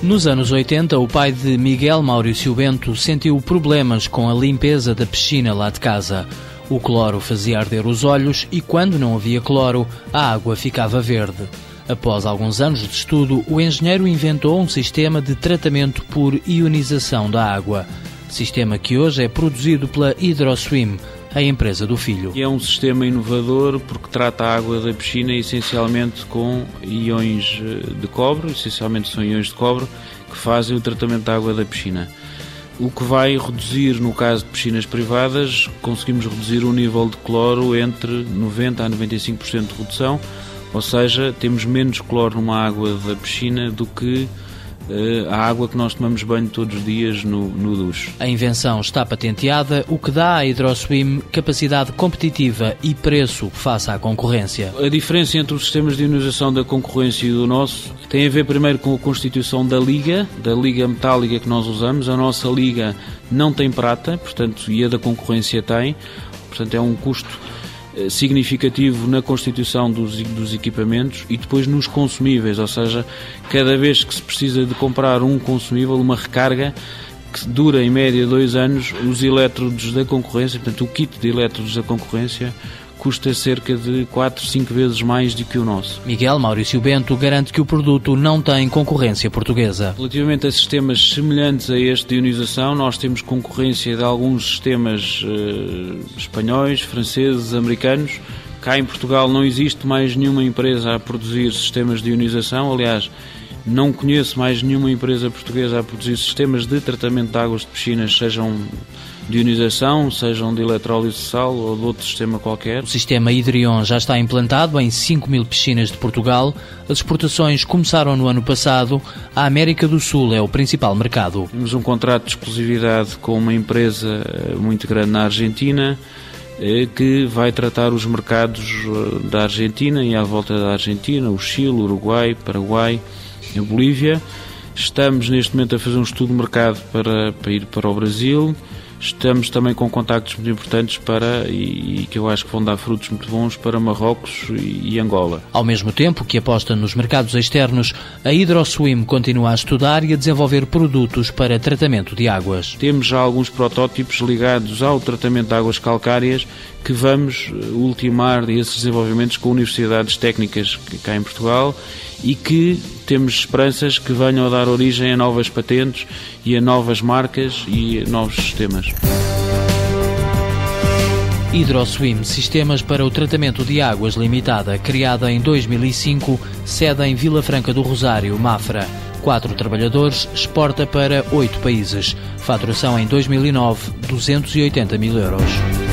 Nos anos 80, o pai de Miguel Maurício Bento sentiu problemas com a limpeza da piscina lá de casa. O cloro fazia arder os olhos e, quando não havia cloro, a água ficava verde. Após alguns anos de estudo, o engenheiro inventou um sistema de tratamento por ionização da água. Sistema que hoje é produzido pela HydroSwim, a empresa do filho. É um sistema inovador porque trata a água da piscina essencialmente com íons eh, de cobre, essencialmente são íons de cobre, que fazem o tratamento da água da piscina. O que vai reduzir, no caso de piscinas privadas, conseguimos reduzir o nível de cloro entre 90% a 95% de redução, ou seja, temos menos cloro numa água da piscina do que a água que nós tomamos banho todos os dias no, no duche. A invenção está patenteada, o que dá à HydroSwim capacidade competitiva e preço face à concorrência. A diferença entre os sistemas de ionização da concorrência e do nosso tem a ver primeiro com a constituição da liga, da liga metálica que nós usamos. A nossa liga não tem prata, portanto, e a da concorrência tem, portanto é um custo eh, significativo na constituição dos, dos equipamentos e depois nos consumíveis, ou seja, cada vez que se precisa de comprar um consumível, uma recarga, que dura em média dois anos, os elétrodos da concorrência, portanto o kit de elétrodos da concorrência, custa cerca de 4, 5 vezes mais do que o nosso. Miguel Maurício Bento garante que o produto não tem concorrência portuguesa. Relativamente a sistemas semelhantes a este de ionização, nós temos concorrência de alguns sistemas uh, espanhóis, franceses, americanos. Cá em Portugal não existe mais nenhuma empresa a produzir sistemas de ionização, aliás, não conheço mais nenhuma empresa portuguesa a produzir sistemas de tratamento de águas de piscinas, sejam de ionização, sejam de eletrólise de sal ou de outro sistema qualquer. O sistema Hidrion já está implantado em 5 mil piscinas de Portugal. As exportações começaram no ano passado. A América do Sul é o principal mercado. Temos um contrato de exclusividade com uma empresa eh, muito grande na Argentina eh, que vai tratar os mercados eh, da Argentina e à volta da Argentina, o Chile, o Uruguai, Paraguai, a Bolívia. Estamos neste momento a fazer um estudo de mercado para, para ir para o Brasil. Estamos também com contactos muito importantes para, e, e, que eu acho que vão dar frutos muito bons, para Marrocos e, e, Angola. Ao mesmo tempo que aposta nos mercados externos, a HydroSwim continua a estudar e a desenvolver produtos para tratamento de águas. Temos já alguns protótipos ligados ao tratamento de águas calcárias que vamos eh, ultimar esses desenvolvimentos com universidades técnicas cá em Portugal e que temos esperanças que venham a dar origem a novas patentes e a novas marcas e a novos sistemas. HydroSwim Sistemas para o Tratamento de Águas Limitada, criada em 2005, sede em Vila Franca do Rosário, Mafra. Quatro trabalhadores, exporta para oito países. Faturação em 2009, 280 mil euros.